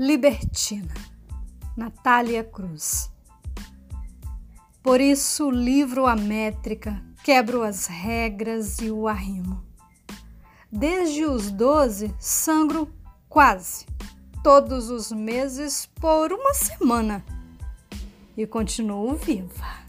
Libertina, Natália Cruz. Por isso livro a métrica, quebro as regras e o arrimo. Desde os doze, sangro quase todos os meses por uma semana e continuo viva.